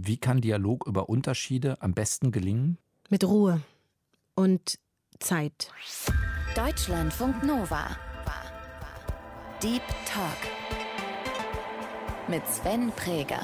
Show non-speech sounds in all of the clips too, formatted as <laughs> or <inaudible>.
Wie kann Dialog über Unterschiede am besten gelingen? Mit Ruhe und Zeit. Deutschlandfunk Nova. Deep Talk. Mit Sven Präger.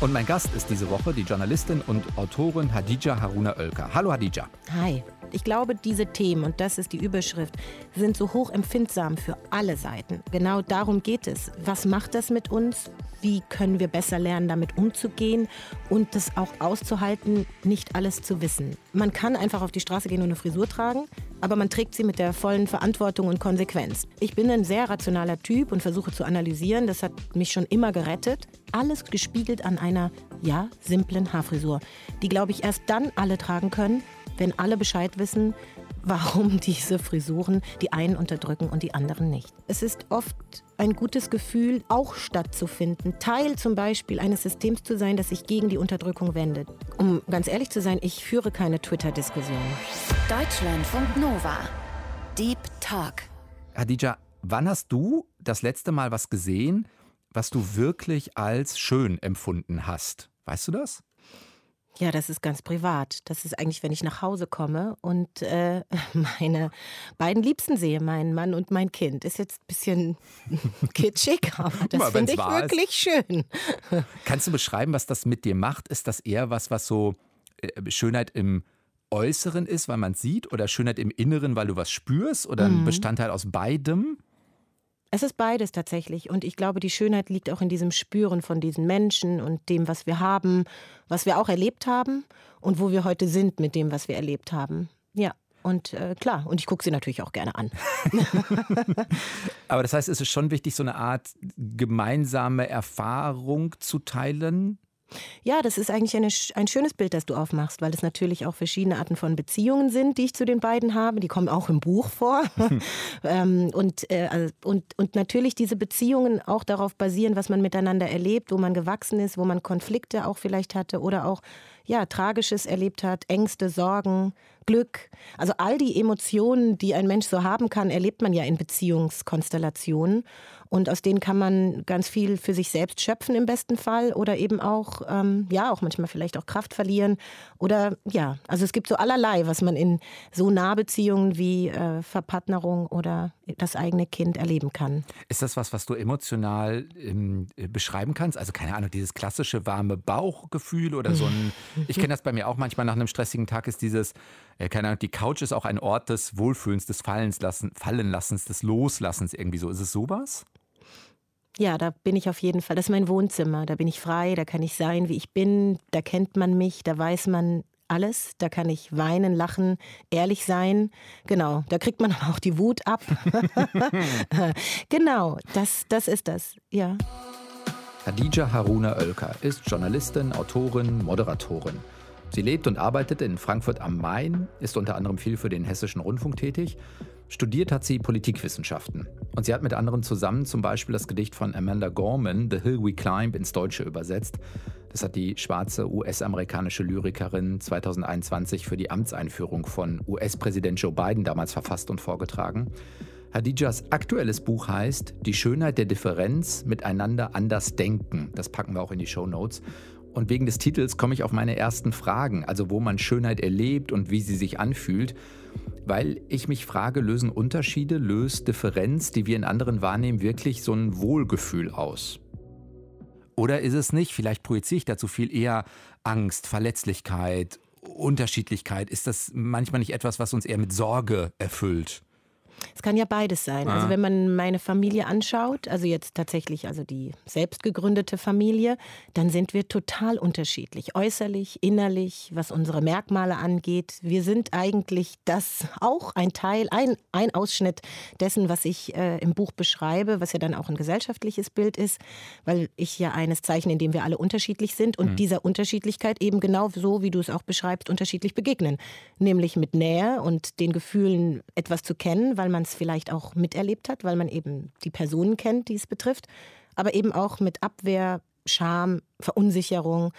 Und mein Gast ist diese Woche die Journalistin und Autorin Hadija Haruna Oelker. Hallo Hadija. Hi. Ich glaube, diese Themen, und das ist die Überschrift, sind so hoch empfindsam für alle Seiten. Genau darum geht es. Was macht das mit uns? Wie können wir besser lernen, damit umzugehen und das auch auszuhalten, nicht alles zu wissen? Man kann einfach auf die Straße gehen und eine Frisur tragen, aber man trägt sie mit der vollen Verantwortung und Konsequenz. Ich bin ein sehr rationaler Typ und versuche zu analysieren. Das hat mich schon immer gerettet. Alles gespiegelt an einer, ja, simplen Haarfrisur, die, glaube ich, erst dann alle tragen können, wenn alle Bescheid wissen, warum <laughs> diese Frisuren die einen unterdrücken und die anderen nicht. Es ist oft ein gutes Gefühl, auch stattzufinden, Teil zum Beispiel eines Systems zu sein, das sich gegen die Unterdrückung wendet. Um ganz ehrlich zu sein, ich führe keine Twitter-Diskussion. Deutschlandfunk Nova. Deep Talk. Hadija, wann hast du das letzte Mal was gesehen, was du wirklich als schön empfunden hast? Weißt du das? Ja, das ist ganz privat. Das ist eigentlich, wenn ich nach Hause komme und äh, <laughs> meine beiden Liebsten sehe, meinen Mann und mein Kind. Ist jetzt ein bisschen <laughs> kitschig, aber das finde ich wirklich ist. schön. Kannst du beschreiben, was das mit dir macht? Ist das eher was, was so äh, Schönheit im Äußeren ist, weil man es sieht, oder Schönheit im Inneren, weil du was spürst, oder ein mhm. Bestandteil aus beidem? Es ist beides tatsächlich. Und ich glaube, die Schönheit liegt auch in diesem Spüren von diesen Menschen und dem, was wir haben, was wir auch erlebt haben und wo wir heute sind mit dem, was wir erlebt haben. Ja. Und äh, klar, und ich gucke sie natürlich auch gerne an. <laughs> Aber das heißt, es ist schon wichtig, so eine Art gemeinsame Erfahrung zu teilen ja, das ist eigentlich eine, ein schönes Bild, das du aufmachst, weil es natürlich auch verschiedene Arten von Beziehungen sind, die ich zu den beiden habe. Die kommen auch im Buch vor. <laughs> ähm, und, äh, und, und natürlich diese Beziehungen auch darauf basieren, was man miteinander erlebt, wo man gewachsen ist, wo man Konflikte auch vielleicht hatte oder auch ja, Tragisches erlebt hat, Ängste, Sorgen, Glück. Also all die Emotionen, die ein Mensch so haben kann, erlebt man ja in Beziehungskonstellationen. Und aus denen kann man ganz viel für sich selbst schöpfen im besten Fall oder eben auch, ähm, ja, auch manchmal vielleicht auch Kraft verlieren. Oder ja, also es gibt so allerlei, was man in so Nahbeziehungen wie äh, Verpartnerung oder das eigene Kind erleben kann. Ist das was, was du emotional ähm, beschreiben kannst? Also keine Ahnung, dieses klassische warme Bauchgefühl oder so ein, <laughs> ich kenne das bei mir auch manchmal nach einem stressigen Tag, ist dieses, äh, keine Ahnung, die Couch ist auch ein Ort des Wohlfühlens, des Fallens lassen, Fallenlassens, des Loslassens irgendwie so. Ist es sowas? Ja, da bin ich auf jeden Fall. Das ist mein Wohnzimmer. Da bin ich frei, da kann ich sein, wie ich bin. Da kennt man mich, da weiß man alles. Da kann ich weinen, lachen, ehrlich sein. Genau, da kriegt man <laughs> auch die Wut ab. <laughs> genau, das, das ist das, ja. Hadija Haruna Oelker ist Journalistin, Autorin, Moderatorin. Sie lebt und arbeitet in Frankfurt am Main, ist unter anderem viel für den Hessischen Rundfunk tätig. Studiert hat sie Politikwissenschaften. Und sie hat mit anderen zusammen zum Beispiel das Gedicht von Amanda Gorman, The Hill We Climb, ins Deutsche übersetzt. Das hat die schwarze US-amerikanische Lyrikerin 2021 für die Amtseinführung von US-Präsident Joe Biden damals verfasst und vorgetragen. Hadijas aktuelles Buch heißt Die Schönheit der Differenz, miteinander anders denken. Das packen wir auch in die Show Notes. Und wegen des Titels komme ich auf meine ersten Fragen, also wo man Schönheit erlebt und wie sie sich anfühlt. Weil ich mich frage, lösen Unterschiede, löst Differenz, die wir in anderen wahrnehmen, wirklich so ein Wohlgefühl aus? Oder ist es nicht? Vielleicht projiziere ich dazu viel eher Angst, Verletzlichkeit, Unterschiedlichkeit. Ist das manchmal nicht etwas, was uns eher mit Sorge erfüllt? Es kann ja beides sein. Also ah. Also wenn man meine Familie anschaut, also jetzt tatsächlich also die selbst gegründete Familie, dann sind wir total unterschiedlich, äußerlich, innerlich, was unsere Merkmale angeht. Wir sind eigentlich das auch ein Teil, ein, ein Ausschnitt dessen, was ich äh, im Buch beschreibe, was ja dann auch ein gesellschaftliches Bild ist, weil ich ja eines zeichne, in dem wir alle unterschiedlich sind und mhm. dieser Unterschiedlichkeit eben genau so, wie du es auch beschreibst, unterschiedlich begegnen. Nämlich mit Nähe und den Gefühlen etwas zu kennen, weil man es vielleicht auch miterlebt hat, weil man eben die Personen kennt, die es betrifft, aber eben auch mit Abwehr, Scham, Verunsicherung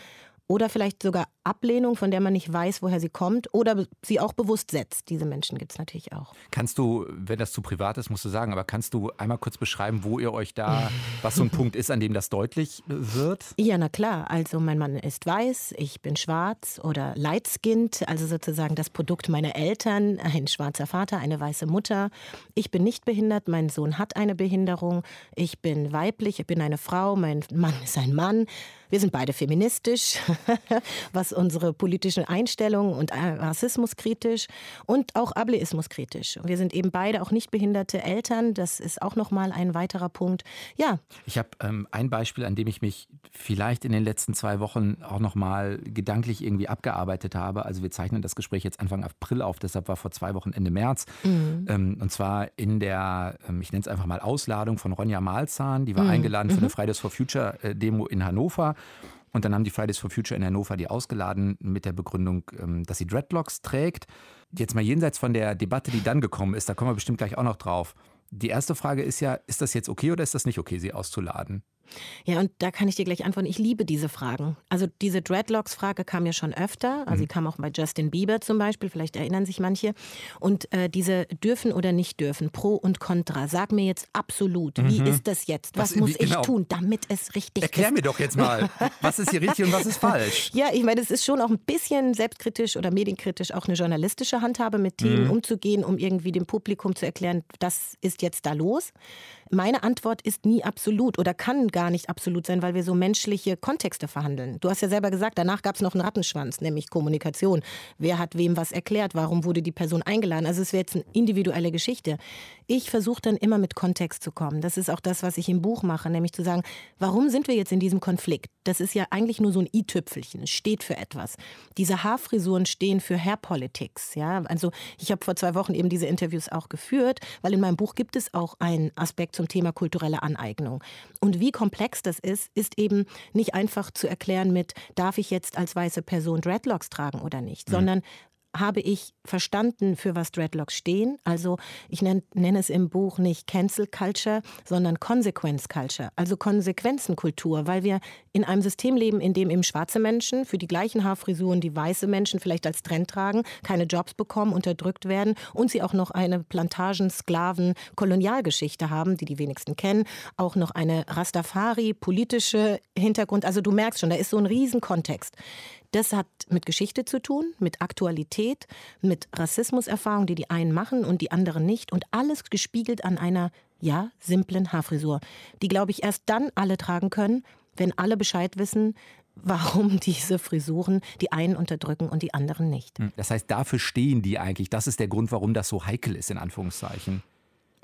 oder vielleicht sogar Ablehnung, von der man nicht weiß, woher sie kommt, oder sie auch bewusst setzt. Diese Menschen gibt es natürlich auch. Kannst du, wenn das zu privat ist, musst du sagen, aber kannst du einmal kurz beschreiben, wo ihr euch da, <laughs> was so ein Punkt ist, an dem das deutlich wird? Ja, na klar. Also mein Mann ist weiß, ich bin schwarz oder light-skinned, also sozusagen das Produkt meiner Eltern, ein schwarzer Vater, eine weiße Mutter. Ich bin nicht behindert, mein Sohn hat eine Behinderung, ich bin weiblich, ich bin eine Frau, mein Mann ist ein Mann. Wir sind beide feministisch, <laughs> was unsere politischen Einstellungen und äh, Rassismus kritisch und auch Ableismus kritisch. Wir sind eben beide auch nicht behinderte Eltern. Das ist auch noch mal ein weiterer Punkt. Ja. Ich habe ähm, ein Beispiel, an dem ich mich vielleicht in den letzten zwei Wochen auch noch mal gedanklich irgendwie abgearbeitet habe. Also wir zeichnen das Gespräch jetzt Anfang April auf, deshalb war vor zwei Wochen Ende März. Mhm. Ähm, und zwar in der, ähm, ich nenne es einfach mal Ausladung von Ronja Malzahn. Die war mhm. eingeladen für eine mhm. Fridays for Future äh, Demo in Hannover. Und dann haben die Fridays for Future in Hannover die ausgeladen mit der Begründung, ähm, dass sie Dreadlocks trägt. Jetzt mal jenseits von der Debatte, die dann gekommen ist, da kommen wir bestimmt gleich auch noch drauf. Die erste Frage ist ja, ist das jetzt okay oder ist das nicht okay, sie auszuladen? Ja, und da kann ich dir gleich antworten. Ich liebe diese Fragen. Also diese Dreadlocks-Frage kam ja schon öfter. Also mhm. sie kam auch bei Justin Bieber zum Beispiel. Vielleicht erinnern sich manche. Und äh, diese dürfen oder nicht dürfen, Pro und Contra. Sag mir jetzt absolut, mhm. wie ist das jetzt? Was, was muss wie, genau. ich tun, damit es richtig Erklär ist? Erklär mir doch jetzt mal, was ist hier richtig und was ist <laughs> falsch? Ja, ich meine, es ist schon auch ein bisschen selbstkritisch oder medienkritisch, auch eine journalistische Handhabe, mit Themen mhm. umzugehen, um irgendwie dem Publikum zu erklären, das ist jetzt da los. Meine Antwort ist nie absolut oder kann gar nicht absolut sein, weil wir so menschliche Kontexte verhandeln. Du hast ja selber gesagt, danach gab es noch einen Rattenschwanz, nämlich Kommunikation. Wer hat wem was erklärt? Warum wurde die Person eingeladen? Also es wäre jetzt eine individuelle Geschichte. Ich versuche dann immer mit Kontext zu kommen. Das ist auch das, was ich im Buch mache, nämlich zu sagen, warum sind wir jetzt in diesem Konflikt? Das ist ja eigentlich nur so ein i-Tüpfelchen. Es steht für etwas. Diese Haarfrisuren stehen für Hair Politics. Ja, also ich habe vor zwei Wochen eben diese Interviews auch geführt, weil in meinem Buch gibt es auch einen Aspekt zum Thema kulturelle Aneignung. Und wie komplex das ist, ist eben nicht einfach zu erklären mit, darf ich jetzt als weiße Person Dreadlocks tragen oder nicht, mhm. sondern habe ich verstanden, für was Dreadlocks stehen. Also ich nenne, nenne es im Buch nicht Cancel Culture, sondern Consequence Culture, also Konsequenzenkultur, weil wir in einem System leben, in dem eben schwarze Menschen für die gleichen Haarfrisuren, die weiße Menschen vielleicht als Trend tragen, keine Jobs bekommen, unterdrückt werden und sie auch noch eine Plantagen, Sklaven, Kolonialgeschichte haben, die die wenigsten kennen, auch noch eine Rastafari, politische Hintergrund. Also du merkst schon, da ist so ein Riesenkontext. Das hat mit Geschichte zu tun, mit Aktualität, mit Rassismuserfahrung, die die einen machen und die anderen nicht. Und alles gespiegelt an einer, ja, simplen Haarfrisur, die, glaube ich, erst dann alle tragen können, wenn alle Bescheid wissen, <laughs> warum diese Frisuren die einen unterdrücken und die anderen nicht. Hm, das heißt, dafür stehen die eigentlich. Das ist der Grund, warum das so heikel ist, in Anführungszeichen.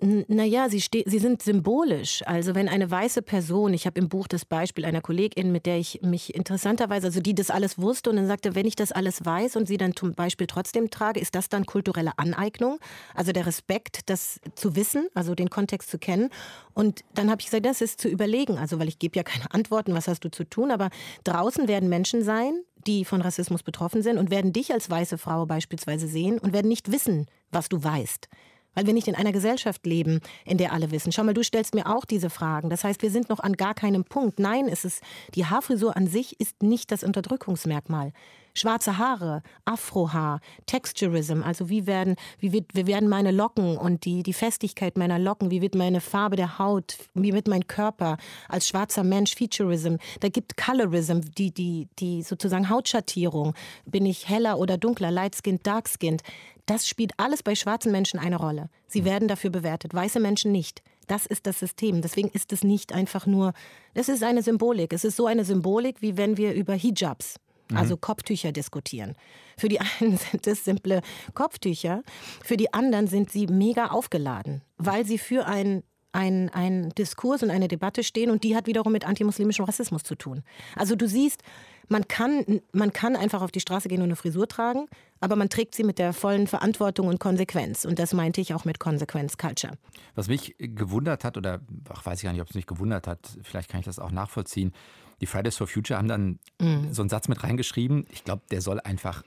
Naja, sie, sie sind symbolisch. Also wenn eine weiße Person, ich habe im Buch das Beispiel einer Kollegin, mit der ich mich interessanterweise, also die das alles wusste und dann sagte, wenn ich das alles weiß und sie dann zum Beispiel trotzdem trage, ist das dann kulturelle Aneignung? Also der Respekt, das zu wissen, also den Kontext zu kennen. Und dann habe ich gesagt, das ist zu überlegen. Also weil ich gebe ja keine Antworten, was hast du zu tun, aber draußen werden Menschen sein, die von Rassismus betroffen sind und werden dich als weiße Frau beispielsweise sehen und werden nicht wissen, was du weißt weil wir nicht in einer Gesellschaft leben, in der alle wissen. Schau mal, du stellst mir auch diese Fragen. Das heißt, wir sind noch an gar keinem Punkt. Nein, es ist, die Haarfrisur an sich ist nicht das Unterdrückungsmerkmal. Schwarze Haare, Afrohaar, Texturism, also wie werden, wie wird, wie werden meine Locken und die, die Festigkeit meiner Locken, wie wird meine Farbe der Haut, wie wird mein Körper als schwarzer Mensch, Featurism, da gibt Colorism, die, die, die sozusagen Hautschattierung, bin ich heller oder dunkler, light skinned, dark skinned, das spielt alles bei schwarzen Menschen eine Rolle. Sie hm. werden dafür bewertet, weiße Menschen nicht. Das ist das System. Deswegen ist es nicht einfach nur, es ist eine Symbolik. Es ist so eine Symbolik, wie wenn wir über Hijabs, mhm. also Kopftücher diskutieren. Für die einen <laughs> sind es simple Kopftücher, für die anderen sind sie mega aufgeladen, weil sie für ein ein, ein Diskurs und eine Debatte stehen und die hat wiederum mit antimuslimischem Rassismus zu tun. Also du siehst, man kann, man kann einfach auf die Straße gehen und eine Frisur tragen, aber man trägt sie mit der vollen Verantwortung und Konsequenz. Und das meinte ich auch mit Konsequenz Culture. Was mich gewundert hat, oder ach, weiß ich gar nicht, ob es mich gewundert hat, vielleicht kann ich das auch nachvollziehen. Die Fridays for Future haben dann mhm. so einen Satz mit reingeschrieben. Ich glaube, der soll einfach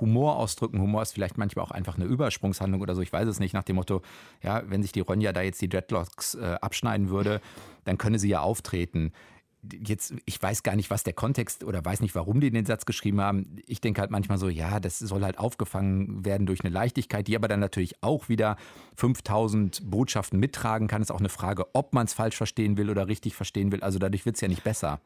Humor ausdrücken. Humor ist vielleicht manchmal auch einfach eine Übersprungshandlung oder so. Ich weiß es nicht. Nach dem Motto, ja, wenn sich die Ronja da jetzt die Dreadlocks äh, abschneiden würde, dann könne sie ja auftreten. Jetzt, ich weiß gar nicht, was der Kontext oder weiß nicht, warum die den Satz geschrieben haben. Ich denke halt manchmal so, ja, das soll halt aufgefangen werden durch eine Leichtigkeit, die aber dann natürlich auch wieder 5000 Botschaften mittragen kann. Es ist auch eine Frage, ob man es falsch verstehen will oder richtig verstehen will. Also dadurch wird es ja nicht besser.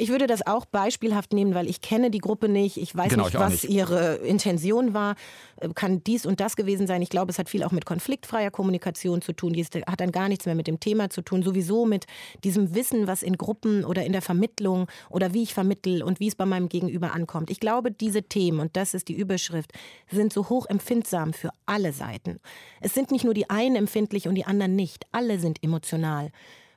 Ich würde das auch beispielhaft nehmen, weil ich kenne die Gruppe nicht. Ich weiß genau, nicht, ich was nicht. ihre Intention war. Äh, kann dies und das gewesen sein. Ich glaube, es hat viel auch mit konfliktfreier Kommunikation zu tun. Die hat dann gar nichts mehr mit dem Thema zu tun. Sowieso mit diesem Wissen, was in Gruppen oder in der Vermittlung oder wie ich vermittel und wie es bei meinem Gegenüber ankommt. Ich glaube, diese Themen, und das ist die Überschrift, sind so hoch empfindsam für alle Seiten. Es sind nicht nur die einen empfindlich und die anderen nicht. Alle sind emotional.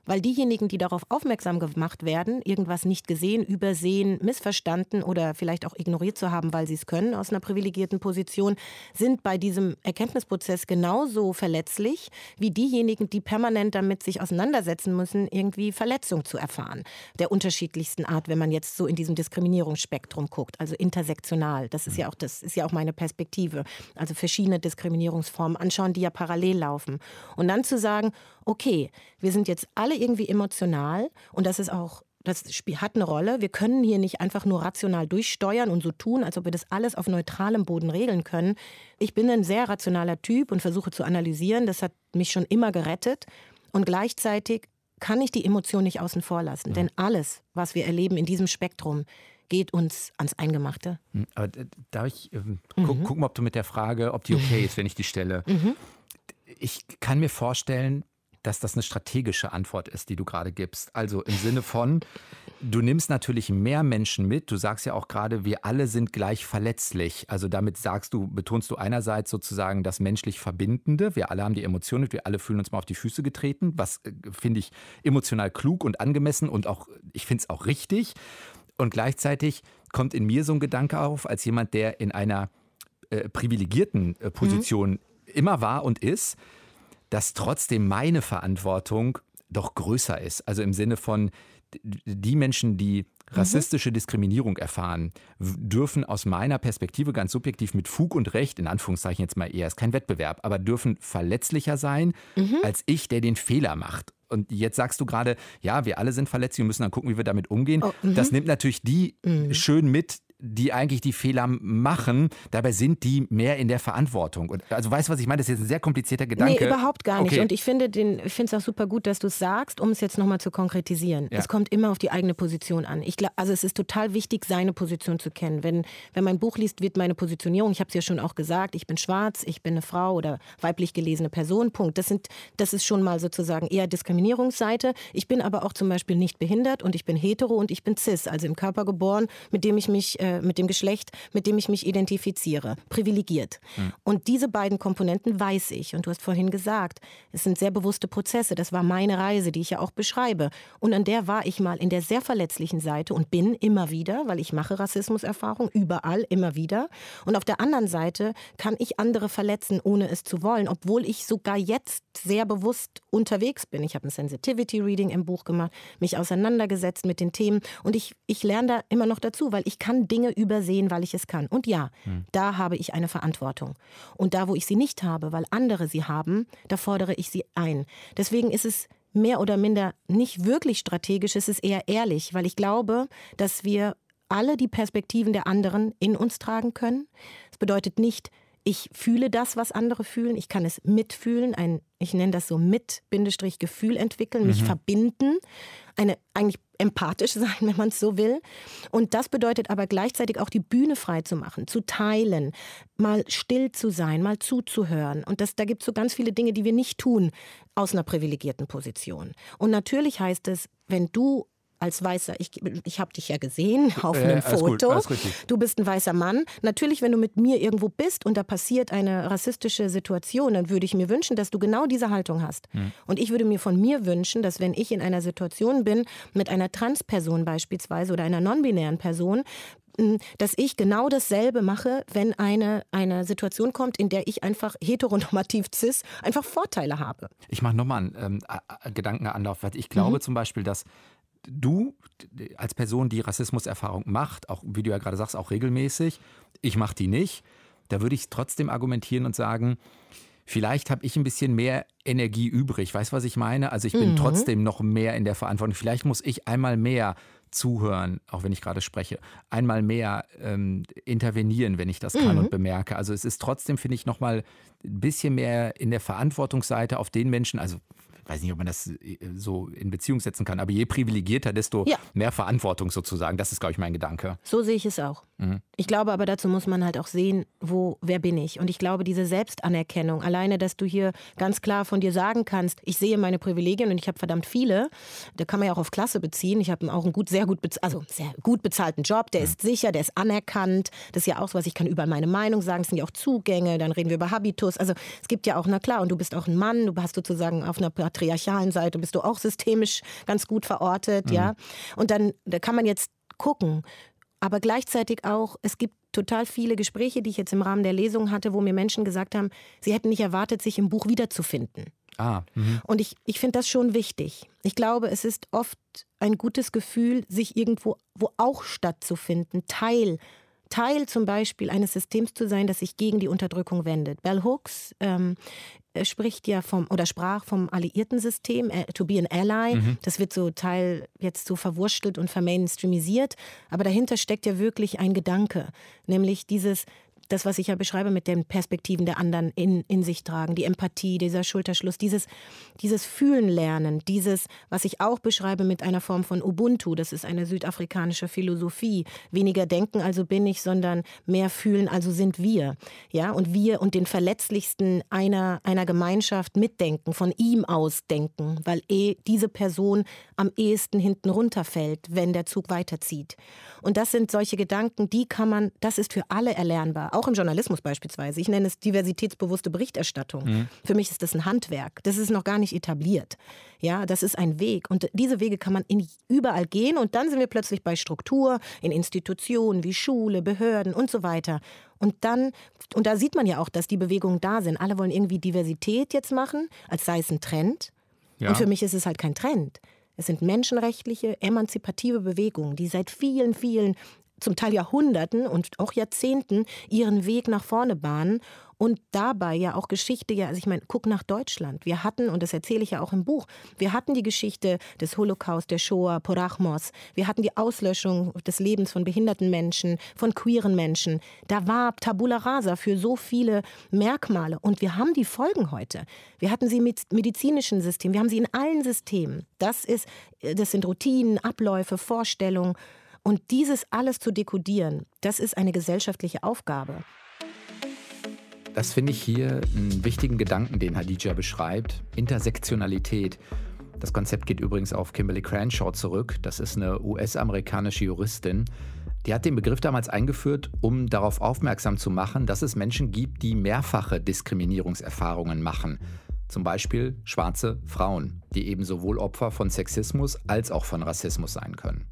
Weil diejenigen, die darauf aufmerksam gemacht werden, irgendwas nicht gesehen, übersehen, missverstanden oder vielleicht auch ignoriert zu haben, weil sie es können aus einer privilegierten Position, sind bei diesem Erkenntnisprozess genauso verletzlich wie diejenigen, die permanent damit sich auseinandersetzen müssen, irgendwie Verletzung zu erfahren. Der unterschiedlichsten Art, wenn man jetzt so in diesem Diskriminierungsspektrum guckt, also intersektional. Das ist ja auch, das ist ja auch meine Perspektive. Also verschiedene Diskriminierungsformen anschauen, die ja parallel laufen. Und dann zu sagen, okay, wir sind jetzt alle irgendwie emotional und das ist auch das hat eine Rolle. Wir können hier nicht einfach nur rational durchsteuern und so tun, als ob wir das alles auf neutralem Boden regeln können. Ich bin ein sehr rationaler Typ und versuche zu analysieren. Das hat mich schon immer gerettet. Und gleichzeitig kann ich die Emotion nicht außen vor lassen. Mhm. Denn alles, was wir erleben in diesem Spektrum, geht uns ans Eingemachte. Hm, aber darf ich ähm, mhm. gu gucken, ob du mit der Frage, ob die okay <laughs> ist, wenn ich die stelle? Mhm. Ich kann mir vorstellen, dass das eine strategische Antwort ist, die du gerade gibst. Also im Sinne von, du nimmst natürlich mehr Menschen mit. Du sagst ja auch gerade, wir alle sind gleich verletzlich. Also damit sagst du, betonst du einerseits sozusagen das menschlich Verbindende. Wir alle haben die Emotionen, wir alle fühlen uns mal auf die Füße getreten, was äh, finde ich emotional klug und angemessen und auch, ich finde es auch richtig. Und gleichzeitig kommt in mir so ein Gedanke auf, als jemand, der in einer äh, privilegierten äh, Position mhm. immer war und ist, dass trotzdem meine Verantwortung doch größer ist. Also im Sinne von, die Menschen, die rassistische Diskriminierung erfahren, dürfen aus meiner Perspektive ganz subjektiv mit Fug und Recht, in Anführungszeichen jetzt mal eher, ist kein Wettbewerb, aber dürfen verletzlicher sein mhm. als ich, der den Fehler macht. Und jetzt sagst du gerade, ja, wir alle sind verletzt, wir müssen dann gucken, wie wir damit umgehen. Oh, das mhm. nimmt natürlich die mhm. schön mit, die eigentlich die Fehler machen. Dabei sind die mehr in der Verantwortung. Und also weißt du, was ich meine? Das ist jetzt ein sehr komplizierter Gedanke. Nee, überhaupt gar nicht. Okay. Und ich finde es auch super gut, dass du es sagst, um es jetzt nochmal zu konkretisieren. Ja. Es kommt immer auf die eigene Position an. Ich glaub, also es ist total wichtig, seine Position zu kennen. Wenn, wenn mein Buch liest, wird meine Positionierung, ich habe es ja schon auch gesagt, ich bin schwarz, ich bin eine Frau oder weiblich gelesene Person, Punkt. Das, sind, das ist schon mal sozusagen eher Diskriminierungsseite. Ich bin aber auch zum Beispiel nicht behindert und ich bin hetero und ich bin cis, also im Körper geboren, mit dem ich mich äh, mit dem Geschlecht, mit dem ich mich identifiziere, privilegiert. Mhm. Und diese beiden Komponenten weiß ich. Und du hast vorhin gesagt, es sind sehr bewusste Prozesse. Das war meine Reise, die ich ja auch beschreibe. Und an der war ich mal in der sehr verletzlichen Seite und bin immer wieder, weil ich mache Rassismuserfahrung überall immer wieder. Und auf der anderen Seite kann ich andere verletzen, ohne es zu wollen, obwohl ich sogar jetzt sehr bewusst unterwegs bin. Ich habe ein Sensitivity Reading im Buch gemacht, mich auseinandergesetzt mit den Themen und ich, ich lerne da immer noch dazu, weil ich kann Dinge übersehen, weil ich es kann. Und ja, hm. da habe ich eine Verantwortung. Und da, wo ich sie nicht habe, weil andere sie haben, da fordere ich sie ein. Deswegen ist es mehr oder minder nicht wirklich strategisch, es ist eher ehrlich, weil ich glaube, dass wir alle die Perspektiven der anderen in uns tragen können. Es bedeutet nicht, ich fühle das, was andere fühlen. Ich kann es mitfühlen, ein, ich nenne das so mit-Gefühl entwickeln, mich mhm. verbinden, eine eigentlich empathisch <laughs> sein, wenn man es so will. Und das bedeutet aber gleichzeitig auch die Bühne frei zu machen, zu teilen, mal still zu sein, mal zuzuhören. Und das, da gibt es so ganz viele Dinge, die wir nicht tun aus einer privilegierten Position. Und natürlich heißt es, wenn du als Weißer, ich, ich habe dich ja gesehen <laughs> auf einem äh, Foto. Gut, du bist ein weißer Mann. Natürlich, wenn du mit mir irgendwo bist und da passiert eine rassistische Situation, dann würde ich mir wünschen, dass du genau diese Haltung hast. Hm. Und ich würde mir von mir wünschen, dass wenn ich in einer Situation bin, mit einer Transperson beispielsweise oder einer non-binären Person, hm, dass ich genau dasselbe mache, wenn eine, eine Situation kommt, in der ich einfach heteronormativ cis einfach Vorteile habe. Ich mache nochmal einen ähm, Gedankenanlauf, weil ich glaube mhm. zum Beispiel, dass du als Person, die Rassismuserfahrung macht, auch wie du ja gerade sagst, auch regelmäßig, ich mache die nicht, da würde ich trotzdem argumentieren und sagen, vielleicht habe ich ein bisschen mehr Energie übrig. Weißt du, was ich meine? Also ich bin mhm. trotzdem noch mehr in der Verantwortung. Vielleicht muss ich einmal mehr zuhören, auch wenn ich gerade spreche, einmal mehr ähm, intervenieren, wenn ich das kann mhm. und bemerke. Also es ist trotzdem, finde ich, nochmal ein bisschen mehr in der Verantwortungsseite auf den Menschen, also weiß nicht, ob man das äh, so in Beziehung setzen kann, aber je privilegierter, desto ja. mehr Verantwortung sozusagen. Das ist, glaube ich, mein Gedanke. So sehe ich es auch. Mhm. Ich glaube aber, dazu muss man halt auch sehen, wo, wer bin ich. Und ich glaube, diese Selbstanerkennung, alleine, dass du hier ganz klar von dir sagen kannst, ich sehe meine Privilegien und ich habe verdammt viele, da kann man ja auch auf Klasse beziehen. Ich habe auch einen gut, sehr gut, also sehr gut bezahlten Job, der mhm. ist sicher, der ist anerkannt. Das ist ja auch so was, ich kann überall meine Meinung sagen, es sind ja auch Zugänge, dann reden wir über Habitus. Also es gibt ja auch, na klar, und du bist auch ein Mann, du hast sozusagen auf einer patriarchalen Seite, bist du auch systemisch ganz gut verortet, mhm. ja. Und dann, da kann man jetzt gucken, aber gleichzeitig auch, es gibt total viele Gespräche, die ich jetzt im Rahmen der Lesung hatte, wo mir Menschen gesagt haben, sie hätten nicht erwartet, sich im Buch wiederzufinden. Ah, mh. und ich, ich finde das schon wichtig. Ich glaube, es ist oft ein gutes Gefühl, sich irgendwo wo auch stattzufinden, Teil Teil zum Beispiel eines Systems zu sein, das sich gegen die Unterdrückung wendet. Bell Hooks ähm, spricht ja vom oder sprach vom alliierten System, äh, to be an ally. Mhm. Das wird so Teil jetzt so verwurstelt und vermainstreamisiert, aber dahinter steckt ja wirklich ein Gedanke, nämlich dieses das, was ich ja beschreibe mit den Perspektiven der anderen in, in sich tragen, die Empathie, dieser Schulterschluss, dieses, dieses Fühlen lernen, dieses, was ich auch beschreibe mit einer Form von Ubuntu, das ist eine südafrikanische Philosophie. Weniger denken, also bin ich, sondern mehr fühlen, also sind wir. Ja, und wir und den Verletzlichsten einer, einer Gemeinschaft mitdenken, von ihm aus denken, weil eh diese Person am ehesten hinten runterfällt, wenn der Zug weiterzieht. Und das sind solche Gedanken, die kann man, das ist für alle erlernbar, auch im Journalismus beispielsweise. Ich nenne es diversitätsbewusste Berichterstattung. Mhm. Für mich ist das ein Handwerk. Das ist noch gar nicht etabliert. Ja, das ist ein Weg. Und diese Wege kann man in, überall gehen. Und dann sind wir plötzlich bei Struktur, in Institutionen wie Schule, Behörden und so weiter. Und dann, und da sieht man ja auch, dass die Bewegungen da sind. Alle wollen irgendwie Diversität jetzt machen, als sei es ein Trend. Ja. Und für mich ist es halt kein Trend. Es sind menschenrechtliche, emanzipative Bewegungen, die seit vielen, vielen, zum Teil Jahrhunderten und auch Jahrzehnten ihren Weg nach vorne bahnen und dabei ja auch Geschichte, ja, also ich meine, guck nach Deutschland. Wir hatten, und das erzähle ich ja auch im Buch, wir hatten die Geschichte des Holocaust, der Shoah, Porachmos. Wir hatten die Auslöschung des Lebens von behinderten Menschen, von queeren Menschen. Da war Tabula rasa für so viele Merkmale. Und wir haben die Folgen heute. Wir hatten sie mit medizinischen Systemen, wir haben sie in allen Systemen. Das, ist, das sind Routinen, Abläufe, Vorstellungen. Und dieses alles zu dekodieren, das ist eine gesellschaftliche Aufgabe. Das finde ich hier einen wichtigen Gedanken, den Hadija beschreibt. Intersektionalität. Das Konzept geht übrigens auf Kimberly Crenshaw zurück. Das ist eine US-amerikanische Juristin. Die hat den Begriff damals eingeführt, um darauf aufmerksam zu machen, dass es Menschen gibt, die mehrfache Diskriminierungserfahrungen machen. Zum Beispiel schwarze Frauen, die eben sowohl Opfer von Sexismus als auch von Rassismus sein können.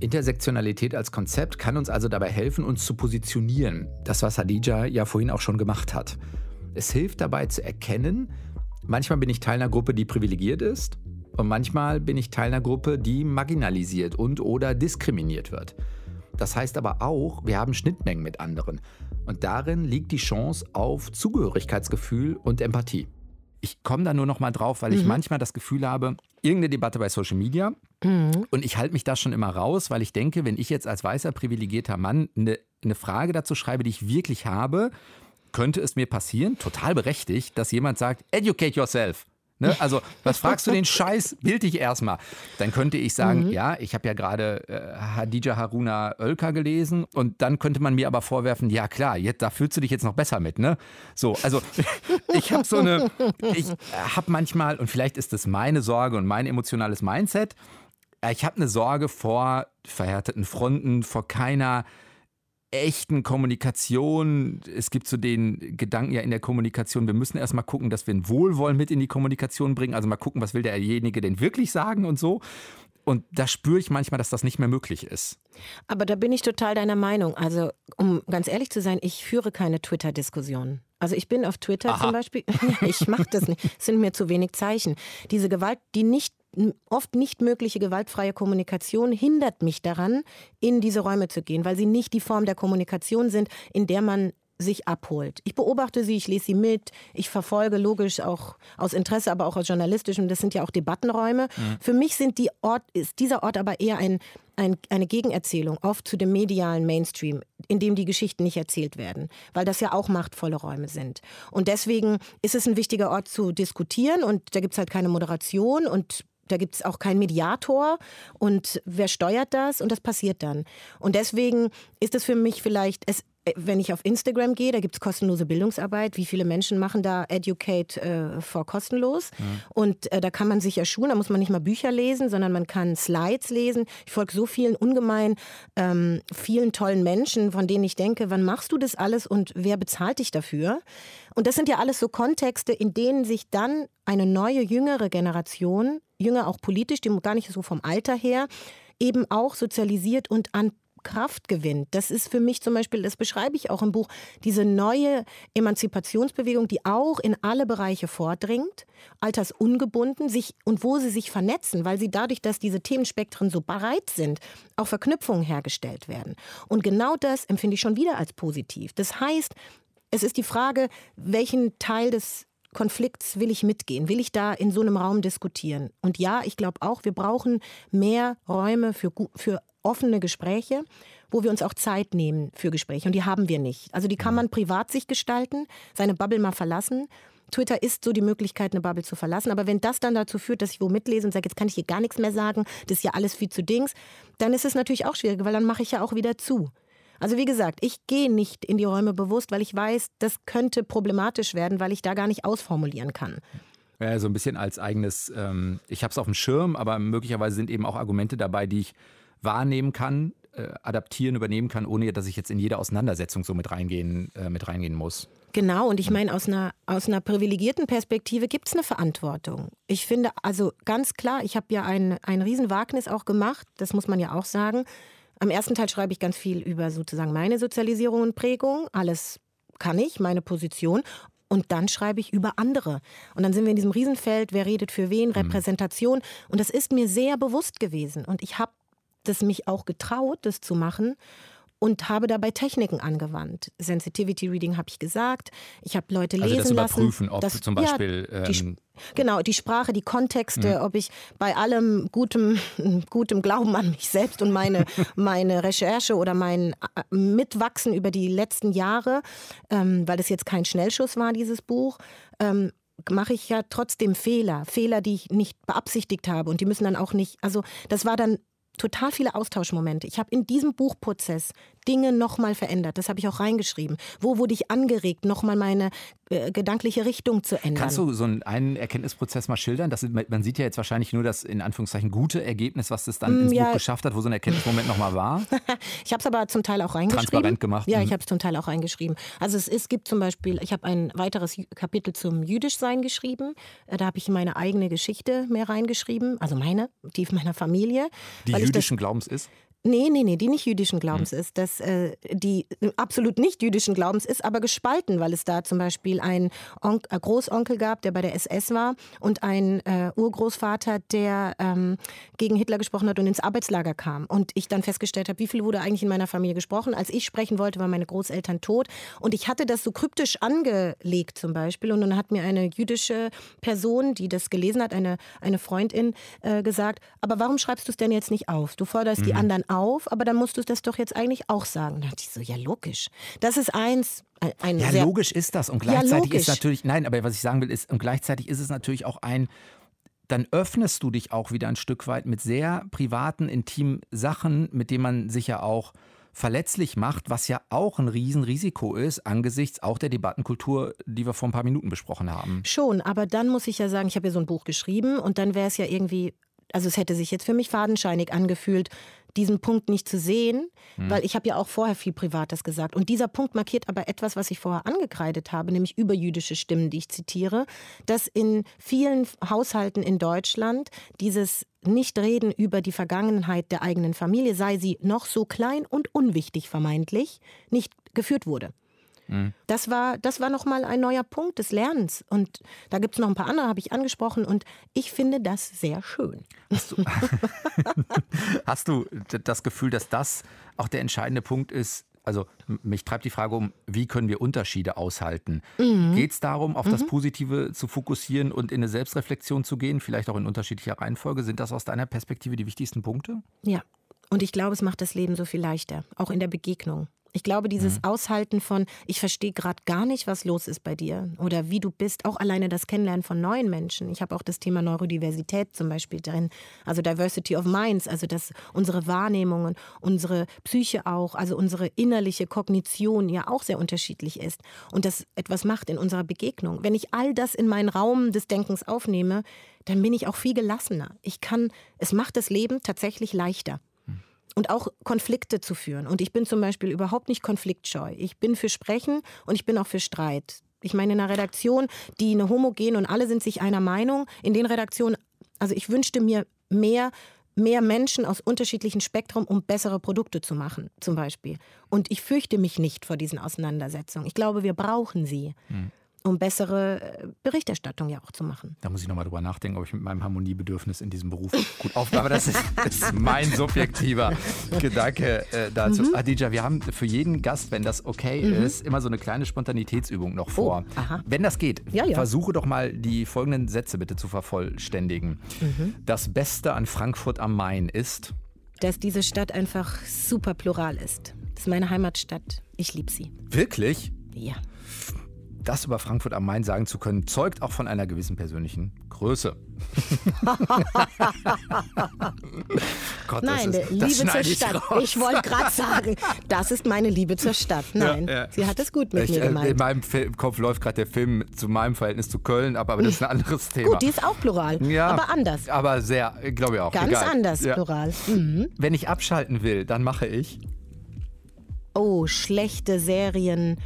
Intersektionalität als Konzept kann uns also dabei helfen, uns zu positionieren. Das, was Hadija ja vorhin auch schon gemacht hat. Es hilft dabei zu erkennen, manchmal bin ich Teil einer Gruppe, die privilegiert ist und manchmal bin ich Teil einer Gruppe, die marginalisiert und oder diskriminiert wird. Das heißt aber auch, wir haben Schnittmengen mit anderen. Und darin liegt die Chance auf Zugehörigkeitsgefühl und Empathie. Ich komme da nur noch mal drauf, weil ich mhm. manchmal das Gefühl habe, irgendeine Debatte bei Social Media mhm. und ich halte mich da schon immer raus, weil ich denke, wenn ich jetzt als weißer privilegierter Mann eine, eine Frage dazu schreibe, die ich wirklich habe, könnte es mir passieren, total berechtigt, dass jemand sagt, educate yourself. Ne? Also, was fragst du den Scheiß? Bild dich erstmal. Dann könnte ich sagen, mhm. ja, ich habe ja gerade äh, Hadija Haruna Oelker gelesen und dann könnte man mir aber vorwerfen, ja klar, jetzt, da fühlst du dich jetzt noch besser mit, ne? So, also <laughs> ich habe so eine, ich habe manchmal, und vielleicht ist das meine Sorge und mein emotionales Mindset, ich habe eine Sorge vor verhärteten Fronten, vor keiner echten Kommunikation. Es gibt so den Gedanken ja in der Kommunikation, wir müssen erstmal gucken, dass wir ein Wohlwollen mit in die Kommunikation bringen. Also mal gucken, was will derjenige denn wirklich sagen und so. Und da spüre ich manchmal, dass das nicht mehr möglich ist. Aber da bin ich total deiner Meinung. Also, um ganz ehrlich zu sein, ich führe keine Twitter-Diskussionen. Also ich bin auf Twitter Aha. zum Beispiel, <laughs> ich mache das nicht, es sind mir zu wenig Zeichen. Diese Gewalt, die nicht oft nicht mögliche gewaltfreie Kommunikation hindert mich daran, in diese Räume zu gehen, weil sie nicht die Form der Kommunikation sind, in der man sich abholt. Ich beobachte sie, ich lese sie mit, ich verfolge logisch auch aus Interesse, aber auch aus journalistischem, das sind ja auch Debattenräume. Mhm. Für mich sind die Ort, ist dieser Ort aber eher ein, ein, eine Gegenerzählung, oft zu dem medialen Mainstream, in dem die Geschichten nicht erzählt werden, weil das ja auch machtvolle Räume sind. Und deswegen ist es ein wichtiger Ort zu diskutieren und da gibt es halt keine Moderation und da gibt es auch keinen Mediator und wer steuert das und das passiert dann. Und deswegen ist es für mich vielleicht, es, äh, wenn ich auf Instagram gehe, da gibt es kostenlose Bildungsarbeit. Wie viele Menschen machen da Educate äh, for kostenlos? Ja. Und äh, da kann man sich ja schulen, da muss man nicht mal Bücher lesen, sondern man kann Slides lesen. Ich folge so vielen ungemein ähm, vielen tollen Menschen, von denen ich denke, wann machst du das alles und wer bezahlt dich dafür? Und das sind ja alles so Kontexte, in denen sich dann eine neue, jüngere Generation, jünger auch politisch, die gar nicht so vom Alter her, eben auch sozialisiert und an Kraft gewinnt. Das ist für mich zum Beispiel, das beschreibe ich auch im Buch, diese neue Emanzipationsbewegung, die auch in alle Bereiche vordringt, altersungebunden sich und wo sie sich vernetzen, weil sie dadurch, dass diese Themenspektren so breit sind, auch Verknüpfungen hergestellt werden. Und genau das empfinde ich schon wieder als positiv. Das heißt, es ist die Frage, welchen Teil des Konflikts will ich mitgehen? Will ich da in so einem Raum diskutieren? Und ja, ich glaube auch, wir brauchen mehr Räume für, für offene Gespräche, wo wir uns auch Zeit nehmen für Gespräche. Und die haben wir nicht. Also die kann man privat sich gestalten, seine Bubble mal verlassen. Twitter ist so die Möglichkeit, eine Bubble zu verlassen. Aber wenn das dann dazu führt, dass ich wo mitlese und sage, jetzt kann ich hier gar nichts mehr sagen, das ist ja alles viel zu Dings, dann ist es natürlich auch schwierig, weil dann mache ich ja auch wieder zu. Also wie gesagt, ich gehe nicht in die Räume bewusst, weil ich weiß, das könnte problematisch werden, weil ich da gar nicht ausformulieren kann. Ja, so ein bisschen als eigenes, ähm, ich habe es auf dem Schirm, aber möglicherweise sind eben auch Argumente dabei, die ich wahrnehmen kann, äh, adaptieren, übernehmen kann, ohne dass ich jetzt in jede Auseinandersetzung so mit reingehen, äh, mit reingehen muss. Genau, und ich meine, aus einer, aus einer privilegierten Perspektive gibt es eine Verantwortung. Ich finde, also ganz klar, ich habe ja ein, ein Riesenwagnis auch gemacht, das muss man ja auch sagen. Am ersten Teil schreibe ich ganz viel über sozusagen meine Sozialisierung und Prägung. Alles kann ich, meine Position. Und dann schreibe ich über andere. Und dann sind wir in diesem Riesenfeld, wer redet für wen, mhm. Repräsentation. Und das ist mir sehr bewusst gewesen. Und ich habe das mich auch getraut, das zu machen und habe dabei Techniken angewandt. Sensitivity Reading habe ich gesagt. Ich habe Leute also lesen das überprüfen, lassen. ob das, zum Beispiel ja, die, ähm, genau die Sprache, die Kontexte, mhm. ob ich bei allem gutem <laughs> gutem Glauben an mich selbst und meine <laughs> meine Recherche oder mein äh, Mitwachsen über die letzten Jahre, ähm, weil das jetzt kein Schnellschuss war dieses Buch. Ähm, mache ich ja trotzdem Fehler, Fehler, die ich nicht beabsichtigt habe und die müssen dann auch nicht, also das war dann total viele Austauschmomente. Ich habe in diesem Buchprozess Dinge nochmal verändert. Das habe ich auch reingeschrieben. Wo wurde ich angeregt, nochmal meine äh, gedankliche Richtung zu ändern? Kannst du so einen, Erkenntnisprozess mal schildern? Das, man sieht ja jetzt wahrscheinlich nur das in Anführungszeichen gute Ergebnis, was das dann mm, ins ja. Buch geschafft hat, wo so ein Erkenntnismoment nochmal war. <laughs> ich habe es aber zum Teil auch reingeschrieben. Transparent gemacht. Ja, mhm. ich habe es zum Teil auch reingeschrieben. Also es, es gibt zum Beispiel, ich habe ein weiteres Kapitel zum Jüdischsein geschrieben. Äh, da habe ich meine eigene Geschichte mehr reingeschrieben, also meine, die meiner Familie. Die jüdischen Glaubens ist? Nee, nee, nee, die nicht jüdischen Glaubens hm. ist. Das, äh, die absolut nicht jüdischen Glaubens ist, aber gespalten, weil es da zum Beispiel einen On äh, Großonkel gab, der bei der SS war und einen äh, Urgroßvater, der ähm, gegen Hitler gesprochen hat und ins Arbeitslager kam. Und ich dann festgestellt habe, wie viel wurde eigentlich in meiner Familie gesprochen. Als ich sprechen wollte, waren meine Großeltern tot. Und ich hatte das so kryptisch angelegt zum Beispiel. Und dann hat mir eine jüdische Person, die das gelesen hat, eine, eine Freundin, äh, gesagt, aber warum schreibst du es denn jetzt nicht auf? Du forderst mhm. die anderen auf, aber dann musst du das doch jetzt eigentlich auch sagen. Da dachte ich so, ja, logisch. Das ist eins. Ein ja, logisch ist das. Und gleichzeitig ja, ist natürlich, nein, aber was ich sagen will, ist, und gleichzeitig ist es natürlich auch ein, dann öffnest du dich auch wieder ein Stück weit mit sehr privaten, intimen Sachen, mit denen man sich ja auch verletzlich macht, was ja auch ein Riesenrisiko ist, angesichts auch der Debattenkultur, die wir vor ein paar Minuten besprochen haben. Schon, aber dann muss ich ja sagen, ich habe ja so ein Buch geschrieben und dann wäre es ja irgendwie also es hätte sich jetzt für mich fadenscheinig angefühlt, diesen Punkt nicht zu sehen, hm. weil ich habe ja auch vorher viel Privates gesagt. Und dieser Punkt markiert aber etwas, was ich vorher angekreidet habe, nämlich überjüdische Stimmen, die ich zitiere, dass in vielen Haushalten in Deutschland dieses Nichtreden über die Vergangenheit der eigenen Familie, sei sie noch so klein und unwichtig vermeintlich, nicht geführt wurde. Mhm. Das war, das war nochmal ein neuer Punkt des Lernens. Und da gibt es noch ein paar andere, habe ich angesprochen. Und ich finde das sehr schön. Hast du, <laughs> hast du das Gefühl, dass das auch der entscheidende Punkt ist, Also mich treibt die Frage um, wie können wir Unterschiede aushalten? Mhm. Geht es darum, auf mhm. das Positive zu fokussieren und in eine Selbstreflexion zu gehen, vielleicht auch in unterschiedlicher Reihenfolge? Sind das aus deiner Perspektive die wichtigsten Punkte? Ja, und ich glaube, es macht das Leben so viel leichter, auch in der Begegnung. Ich glaube, dieses mhm. Aushalten von, ich verstehe gerade gar nicht, was los ist bei dir oder wie du bist, auch alleine das Kennenlernen von neuen Menschen. Ich habe auch das Thema Neurodiversität zum Beispiel drin, also Diversity of Minds, also dass unsere Wahrnehmungen, unsere Psyche auch, also unsere innerliche Kognition ja auch sehr unterschiedlich ist und das etwas macht in unserer Begegnung. Wenn ich all das in meinen Raum des Denkens aufnehme, dann bin ich auch viel gelassener. Ich kann, es macht das Leben tatsächlich leichter und auch Konflikte zu führen. Und ich bin zum Beispiel überhaupt nicht konfliktscheu. Ich bin für Sprechen und ich bin auch für Streit. Ich meine, in einer Redaktion, die eine homogen und alle sind sich einer Meinung, in den Redaktionen, also ich wünschte mir mehr mehr Menschen aus unterschiedlichen Spektrum, um bessere Produkte zu machen, zum Beispiel. Und ich fürchte mich nicht vor diesen Auseinandersetzungen. Ich glaube, wir brauchen sie. Hm um bessere äh, Berichterstattung ja auch zu machen. Da muss ich nochmal drüber nachdenken, ob ich mit meinem Harmoniebedürfnis in diesem Beruf gut aufgehe. Aber das ist, ist mein subjektiver Gedanke äh, dazu. Mhm. Adija, wir haben für jeden Gast, wenn das okay mhm. ist, immer so eine kleine Spontanitätsübung noch vor. Oh, wenn das geht, ja, ja. versuche doch mal die folgenden Sätze bitte zu vervollständigen. Mhm. Das Beste an Frankfurt am Main ist, dass diese Stadt einfach super plural ist. Das ist meine Heimatstadt. Ich liebe sie. Wirklich? Ja das über Frankfurt am Main sagen zu können, zeugt auch von einer gewissen persönlichen Größe. <laughs> Gott, Nein, ist, Liebe zur Stadt. Ich, ich wollte gerade sagen, das ist meine Liebe zur Stadt. Nein, ja, ja. sie hat es gut mit ich, mir äh, gemeint. In meinem Film, Kopf läuft gerade der Film zu meinem Verhältnis zu Köln, aber, aber das ist ein anderes Thema. Gut, die ist auch plural, ja, aber anders. Aber sehr, glaube ich auch. Ganz egal. anders plural. Mhm. Wenn ich abschalten will, dann mache ich... Oh, schlechte Serien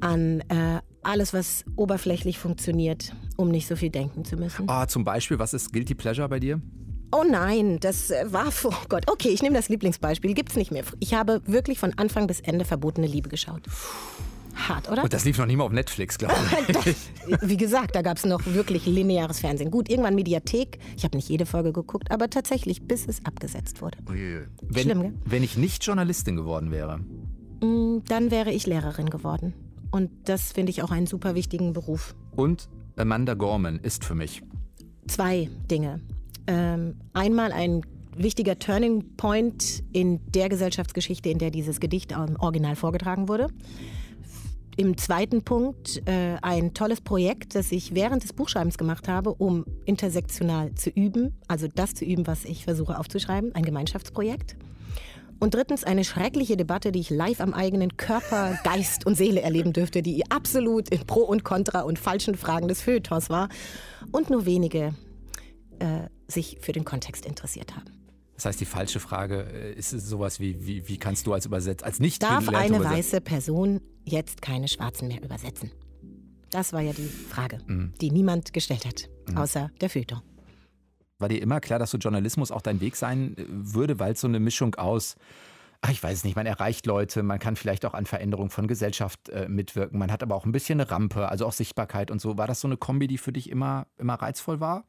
an äh, alles, was oberflächlich funktioniert, um nicht so viel denken zu müssen. Ah, zum Beispiel, was ist Guilty Pleasure bei dir? Oh nein, das äh, war vor oh <laughs> Gott. Okay, ich nehme das Lieblingsbeispiel. Gibt's nicht mehr. Ich habe wirklich von Anfang bis Ende verbotene Liebe geschaut. Hart, oder? Und das lief noch nie mal auf Netflix, glaube ich. <laughs> Wie gesagt, da gab es noch wirklich lineares Fernsehen. Gut, irgendwann Mediathek. Ich habe nicht jede Folge geguckt, aber tatsächlich, bis es abgesetzt wurde. Wenn, Schlimm, gell? Wenn ich nicht Journalistin geworden wäre? Mm, dann wäre ich Lehrerin geworden. Und das finde ich auch einen super wichtigen Beruf. Und Amanda Gorman ist für mich? Zwei Dinge. Ähm, einmal ein wichtiger Turning Point in der Gesellschaftsgeschichte, in der dieses Gedicht original vorgetragen wurde. Im zweiten Punkt äh, ein tolles Projekt, das ich während des Buchschreibens gemacht habe, um intersektional zu üben, also das zu üben, was ich versuche aufzuschreiben, ein Gemeinschaftsprojekt. Und drittens eine schreckliche Debatte, die ich live am eigenen Körper, <laughs> Geist und Seele erleben dürfte, die absolut in Pro und Contra und falschen Fragen des Feuilletons war. Und nur wenige äh, sich für den Kontext interessiert haben. Das heißt, die falsche Frage äh, ist sowas wie, wie, wie kannst du als Übersetzer, als nicht Darf eine übersetzen? weiße Person jetzt keine Schwarzen mehr übersetzen? Das war ja die Frage, mhm. die niemand gestellt hat, mhm. außer der Feuilleton. War dir immer klar, dass so Journalismus auch dein Weg sein äh, würde, weil es so eine Mischung aus Ach, ich weiß nicht, man erreicht Leute, man kann vielleicht auch an Veränderungen von Gesellschaft äh, mitwirken, man hat aber auch ein bisschen eine Rampe, also auch Sichtbarkeit und so. War das so eine Kombi, die für dich immer, immer reizvoll war?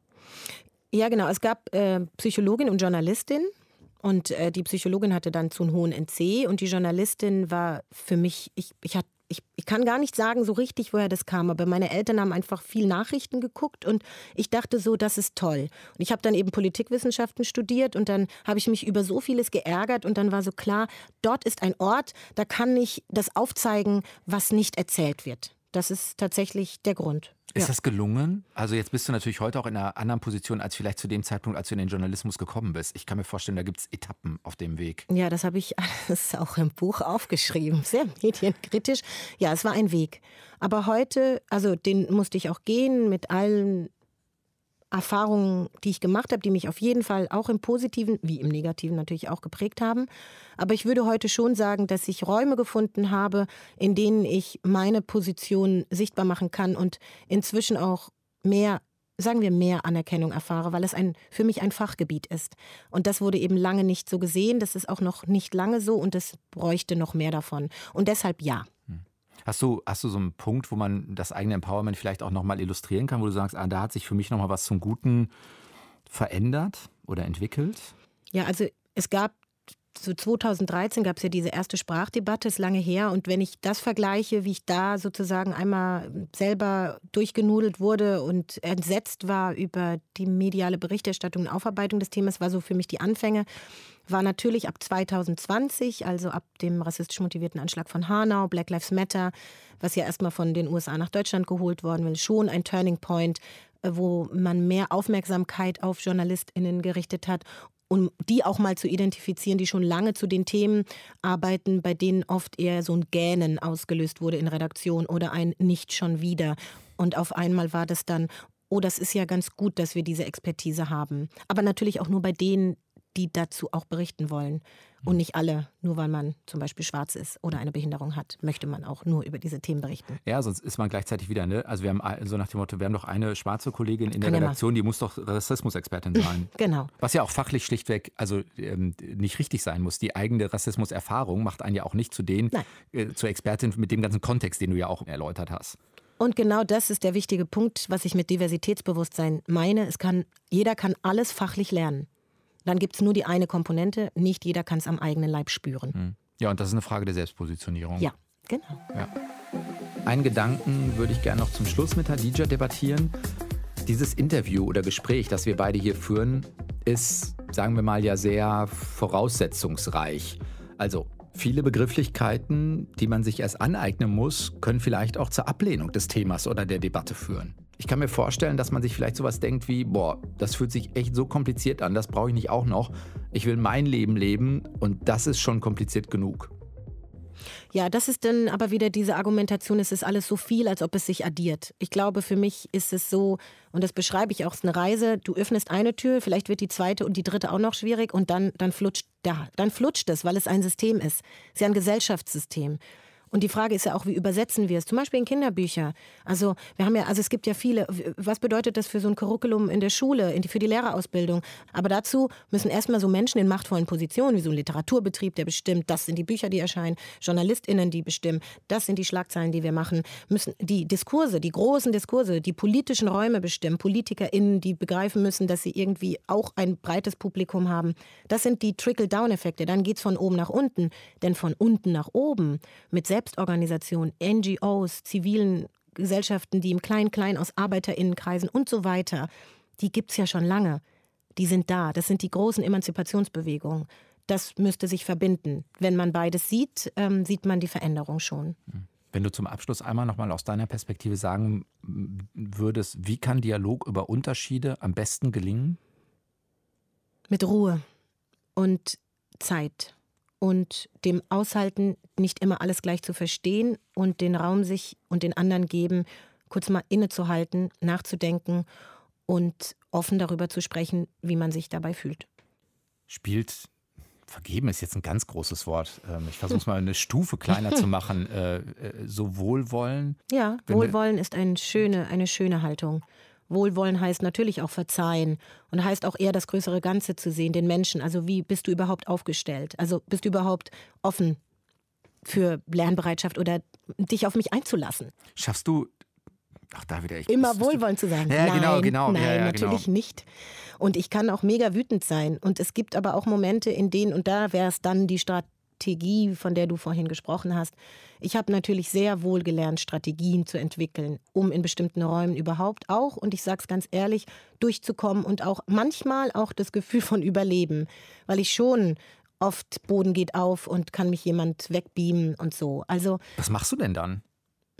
Ja, genau. Es gab äh, Psychologin und Journalistin. Und äh, die Psychologin hatte dann zu einem hohen NC und die Journalistin war für mich, ich, ich hatte ich, ich kann gar nicht sagen so richtig, woher das kam, aber meine Eltern haben einfach viel Nachrichten geguckt und ich dachte so, das ist toll. Und ich habe dann eben Politikwissenschaften studiert und dann habe ich mich über so vieles geärgert und dann war so klar, dort ist ein Ort, da kann ich das aufzeigen, was nicht erzählt wird. Das ist tatsächlich der Grund. Ist ja. das gelungen? Also jetzt bist du natürlich heute auch in einer anderen Position als vielleicht zu dem Zeitpunkt, als du in den Journalismus gekommen bist. Ich kann mir vorstellen, da gibt es Etappen auf dem Weg. Ja, das habe ich <laughs> alles auch im Buch aufgeschrieben. Sehr medienkritisch. Ja, es war ein Weg. Aber heute, also den musste ich auch gehen mit allen Erfahrungen, die ich gemacht habe, die mich auf jeden Fall auch im Positiven wie im Negativen natürlich auch geprägt haben. Aber ich würde heute schon sagen, dass ich Räume gefunden habe, in denen ich meine Position sichtbar machen kann und inzwischen auch mehr sagen wir, mehr Anerkennung erfahre, weil es ein, für mich ein Fachgebiet ist. Und das wurde eben lange nicht so gesehen. Das ist auch noch nicht lange so und es bräuchte noch mehr davon. Und deshalb ja. Hast du, hast du so einen Punkt, wo man das eigene Empowerment vielleicht auch nochmal illustrieren kann, wo du sagst, ah, da hat sich für mich nochmal was zum Guten verändert oder entwickelt? Ja, also es gab so 2013 gab es ja diese erste Sprachdebatte, ist lange her. Und wenn ich das vergleiche, wie ich da sozusagen einmal selber durchgenudelt wurde und entsetzt war über die mediale Berichterstattung und Aufarbeitung des Themas, war so für mich die Anfänge, war natürlich ab 2020, also ab dem rassistisch motivierten Anschlag von Hanau, Black Lives Matter, was ja erstmal von den USA nach Deutschland geholt worden will, schon ein Turning Point, äh, wo man mehr Aufmerksamkeit auf JournalistInnen gerichtet hat um die auch mal zu identifizieren, die schon lange zu den Themen arbeiten, bei denen oft eher so ein Gähnen ausgelöst wurde in Redaktion oder ein Nicht schon wieder. Und auf einmal war das dann, oh, das ist ja ganz gut, dass wir diese Expertise haben. Aber natürlich auch nur bei denen, die dazu auch berichten wollen. Und nicht alle, nur weil man zum Beispiel schwarz ist oder eine Behinderung hat, möchte man auch nur über diese Themen berichten. Ja, sonst ist man gleichzeitig wieder, ne? Also wir haben so nach dem Motto, wir haben doch eine schwarze Kollegin in der Redaktion, die muss doch Rassismusexpertin sein. <laughs> genau. Was ja auch fachlich schlichtweg also ähm, nicht richtig sein muss. Die eigene Rassismuserfahrung macht einen ja auch nicht zu den, äh, zur Expertin mit dem ganzen Kontext, den du ja auch erläutert hast. Und genau das ist der wichtige Punkt, was ich mit Diversitätsbewusstsein meine. Es kann, jeder kann alles fachlich lernen. Dann gibt es nur die eine Komponente. Nicht jeder kann es am eigenen Leib spüren. Hm. Ja, und das ist eine Frage der Selbstpositionierung. Ja, genau. Ja. Einen Gedanken würde ich gerne noch zum Schluss mit Hadija debattieren. Dieses Interview oder Gespräch, das wir beide hier führen, ist, sagen wir mal, ja sehr voraussetzungsreich. Also viele Begrifflichkeiten, die man sich erst aneignen muss, können vielleicht auch zur Ablehnung des Themas oder der Debatte führen. Ich kann mir vorstellen, dass man sich vielleicht sowas denkt wie, boah, das fühlt sich echt so kompliziert an, das brauche ich nicht auch noch. Ich will mein Leben leben und das ist schon kompliziert genug. Ja, das ist dann aber wieder diese Argumentation, es ist alles so viel, als ob es sich addiert. Ich glaube, für mich ist es so, und das beschreibe ich auch, es ist eine Reise, du öffnest eine Tür, vielleicht wird die zweite und die dritte auch noch schwierig und dann, dann flutscht da, dann flutscht es, weil es ein System ist. Es ist ja ein Gesellschaftssystem. Und die Frage ist ja auch, wie übersetzen wir es? Zum Beispiel in Kinderbücher. Also wir haben ja, also es gibt ja viele. Was bedeutet das für so ein Curriculum in der Schule, in die, für die Lehrerausbildung? Aber dazu müssen erstmal so Menschen in machtvollen Positionen, wie so ein Literaturbetrieb, der bestimmt, das sind die Bücher, die erscheinen, JournalistInnen, die bestimmen, das sind die Schlagzeilen, die wir machen, müssen die Diskurse, die großen Diskurse, die politischen Räume bestimmen, PolitikerInnen, die begreifen müssen, dass sie irgendwie auch ein breites Publikum haben. Das sind die Trickle-Down-Effekte. Dann geht es von oben nach unten. Denn von unten nach oben mit Selbst Selbstorganisationen, NGOs, zivilen Gesellschaften, die im Klein-Klein aus ArbeiterInnenkreisen und so weiter, die gibt es ja schon lange. Die sind da. Das sind die großen Emanzipationsbewegungen. Das müsste sich verbinden. Wenn man beides sieht, ähm, sieht man die Veränderung schon. Wenn du zum Abschluss einmal nochmal aus deiner Perspektive sagen würdest, wie kann Dialog über Unterschiede am besten gelingen? Mit Ruhe und Zeit und dem Aushalten, nicht immer alles gleich zu verstehen und den Raum sich und den anderen geben, kurz mal innezuhalten, nachzudenken und offen darüber zu sprechen, wie man sich dabei fühlt. Spielt vergeben ist jetzt ein ganz großes Wort. Ähm, ich versuche es mal eine Stufe kleiner zu <laughs> machen. Äh, äh, so Wohlwollen. Ja, Wohlwollen ist eine schöne, eine schöne Haltung. Wohlwollen heißt natürlich auch verzeihen und heißt auch eher das größere Ganze zu sehen, den Menschen. Also wie bist du überhaupt aufgestellt? Also bist du überhaupt offen für Lernbereitschaft oder dich auf mich einzulassen? Schaffst du Ach, da wieder. Ich, Immer wohlwollend zu sein. Ja, nein, genau, genau. Nein, ja, ja, natürlich genau. nicht. Und ich kann auch mega wütend sein. Und es gibt aber auch Momente, in denen, und da wäre es dann die Strategie, Strategie, von der du vorhin gesprochen hast. Ich habe natürlich sehr wohl gelernt, Strategien zu entwickeln, um in bestimmten Räumen überhaupt auch, und ich sage es ganz ehrlich, durchzukommen und auch manchmal auch das Gefühl von Überleben, weil ich schon oft Boden geht auf und kann mich jemand wegbeamen und so. Also was machst du denn dann?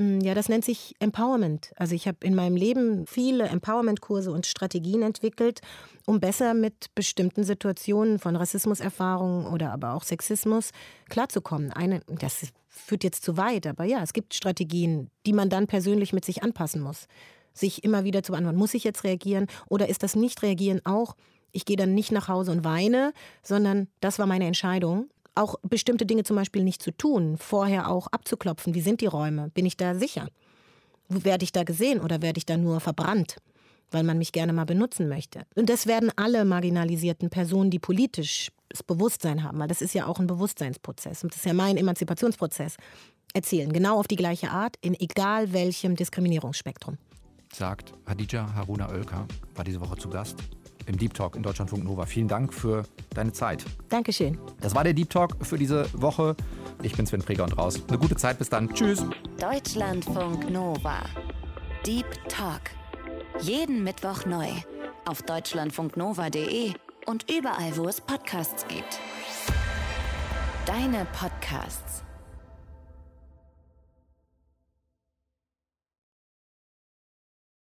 Mm, ja, das nennt sich Empowerment. Also ich habe in meinem Leben viele Empowerment-Kurse und Strategien entwickelt, um besser mit bestimmten Situationen von Rassismuserfahrungen oder aber auch Sexismus klarzukommen. Eine, das führt jetzt zu weit, aber ja, es gibt Strategien, die man dann persönlich mit sich anpassen muss. Sich immer wieder zu beantworten, muss ich jetzt reagieren oder ist das Nicht-Reagieren auch, ich gehe dann nicht nach Hause und weine, sondern das war meine Entscheidung auch bestimmte Dinge zum Beispiel nicht zu tun, vorher auch abzuklopfen, wie sind die Räume, bin ich da sicher? Werde ich da gesehen oder werde ich da nur verbrannt, weil man mich gerne mal benutzen möchte? Und das werden alle marginalisierten Personen, die politisch das Bewusstsein haben, weil das ist ja auch ein Bewusstseinsprozess und das ist ja mein Emanzipationsprozess, erzählen, genau auf die gleiche Art, in egal welchem Diskriminierungsspektrum. Sagt Hadija Haruna Oelker, war diese Woche zu Gast im Deep Talk in Deutschlandfunk Nova. Vielen Dank für deine Zeit. Dankeschön. Das war der Deep Talk für diese Woche. Ich bin Sven Preger und raus. Eine gute Zeit, bis dann. Tschüss. Deutschlandfunk Nova. Deep Talk. Jeden Mittwoch neu. Auf deutschlandfunknova.de und überall, wo es Podcasts gibt. Deine Podcasts.